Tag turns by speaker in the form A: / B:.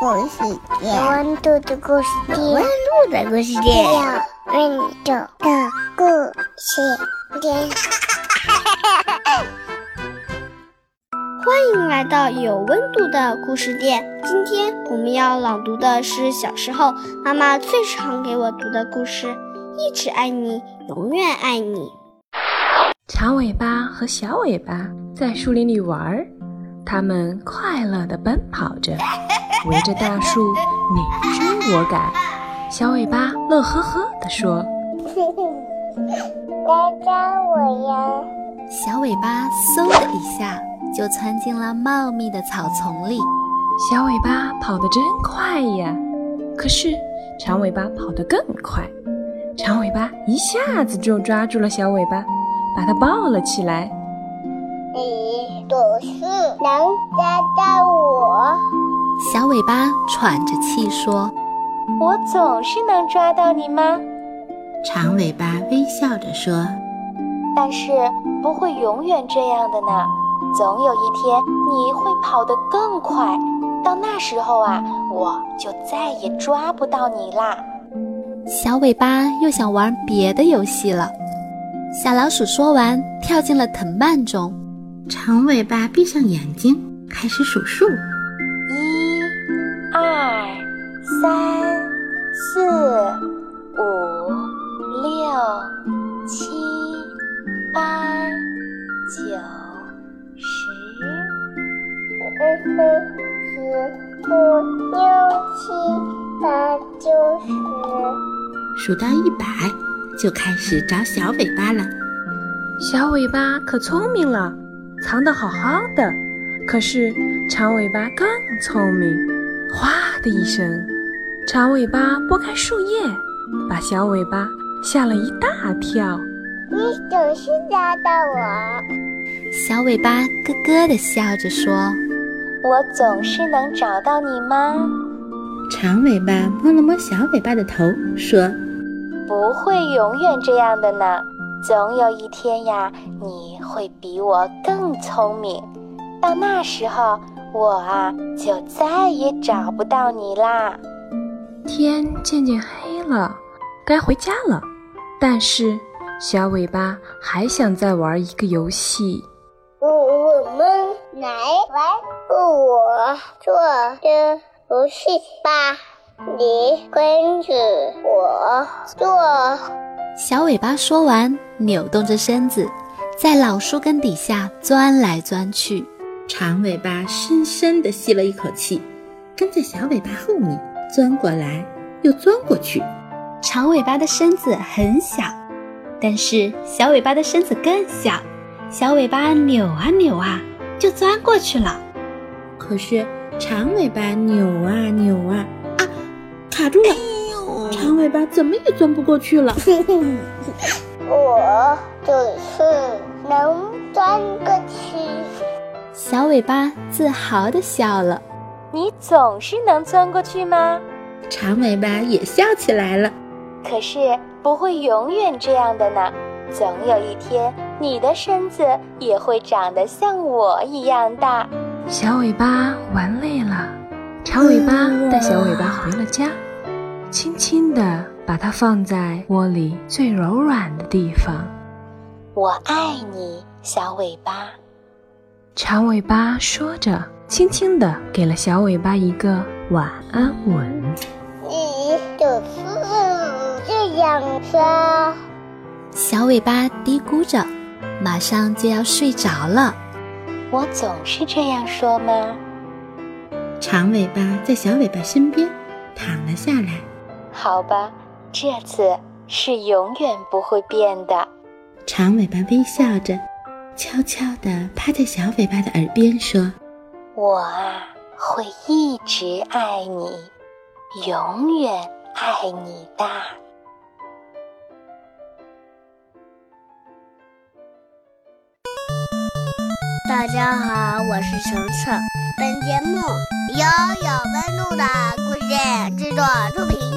A: 故事店，
B: 有温度的故事
A: 有
B: 店，
A: 温度的故事店，
B: 有温度的故事店。
C: 欢迎来到有温度的故事店。今天我们要朗读的是小时候妈妈最常给我读的故事，《一直爱你，永远爱你》。
D: 长尾巴和小尾巴在树林里玩儿，它们快乐地奔跑着，围着大树你追我赶。小尾巴乐呵呵地说
B: 来抓我呀！
E: 小尾巴嗖的一下就窜进了茂密的草丛里。：“
D: 小尾巴跑得真快呀！”可是长尾巴跑得更快，长尾巴一下子就抓住了小尾巴，把它抱了起来。
B: 你总是能抓到我，
E: 小尾巴喘着气说
F: 我总是能抓到你吗？
G: 长尾巴微笑着说
F: 但是不会永远这样的呢，总有一天你会跑得更快，到那时候啊，我就再也抓不到你啦。：“
E: 小尾巴又想玩别的游戏了。”小老鼠说完，跳进了藤蔓中。：“
G: 长尾巴闭上眼睛，开始数数。
F: 三、四、五、六、七、八、九、十。
B: 一、二、十、五、六、七、八、九、十。
G: 数到一百，就开始找小尾巴了。
D: 小尾巴可聪明了，藏得好好的。可是长尾巴更聪明，哗的一声，长尾巴拨开树叶，把小尾巴吓了一大跳。
B: 你总是抓到我，
E: 小尾巴咯咯地笑着说
F: 我总是能找到你吗？
G: 长尾巴摸了摸小尾巴的头，说
F: 不会永远这样的呢，总有一天呀，你会比我更聪明，到那时候我啊就再也找不到你啦。
D: 天渐渐黑了，该回家了。但是小尾巴还想再玩一个游戏。
B: 我我们来玩我做的游戏吧。你跟着我做。：“
E: 小尾巴。”说完，扭动着身子，在老树根底下钻来钻去。
G: 长尾巴深深地吸了一口气，跟在小尾巴后面钻过来又钻过去。
E: 长尾巴的身子很小，但是小尾巴的身子更小。小尾巴扭啊扭啊，就钻过去了。
G: 可是长尾巴扭啊扭啊啊，卡住了！长尾巴怎么也钻不过去了。
B: 我总是能钻过去。
E: 小尾巴自豪地笑了。
F: 你总是能钻过去吗？
G: 长尾巴也笑起来了。
F: 可是不会永远这样的呢，总有一天你的身子也会长得像我一样大。
D: 小尾巴玩累了，长尾巴带小尾巴回了家，轻轻地把它放在窝里最柔软的地方。
F: 我爱你，小尾巴。
D: 长尾巴说着，轻轻地给了小尾巴一个晚安吻。
B: 你总是这样说。
E: 小尾巴嘀咕着，马上就要睡着了。
F: 我总是这样说吗？
G: 长尾巴在小尾巴身边躺了下来。
F: 好吧，这次是永远不会变的。
G: 长尾巴微笑着，悄悄地趴在小尾巴的耳边说
F: 我啊，会一直爱你，永远爱你的。
A: 大家好，我是程程。本节目由有温度的故事制作出品。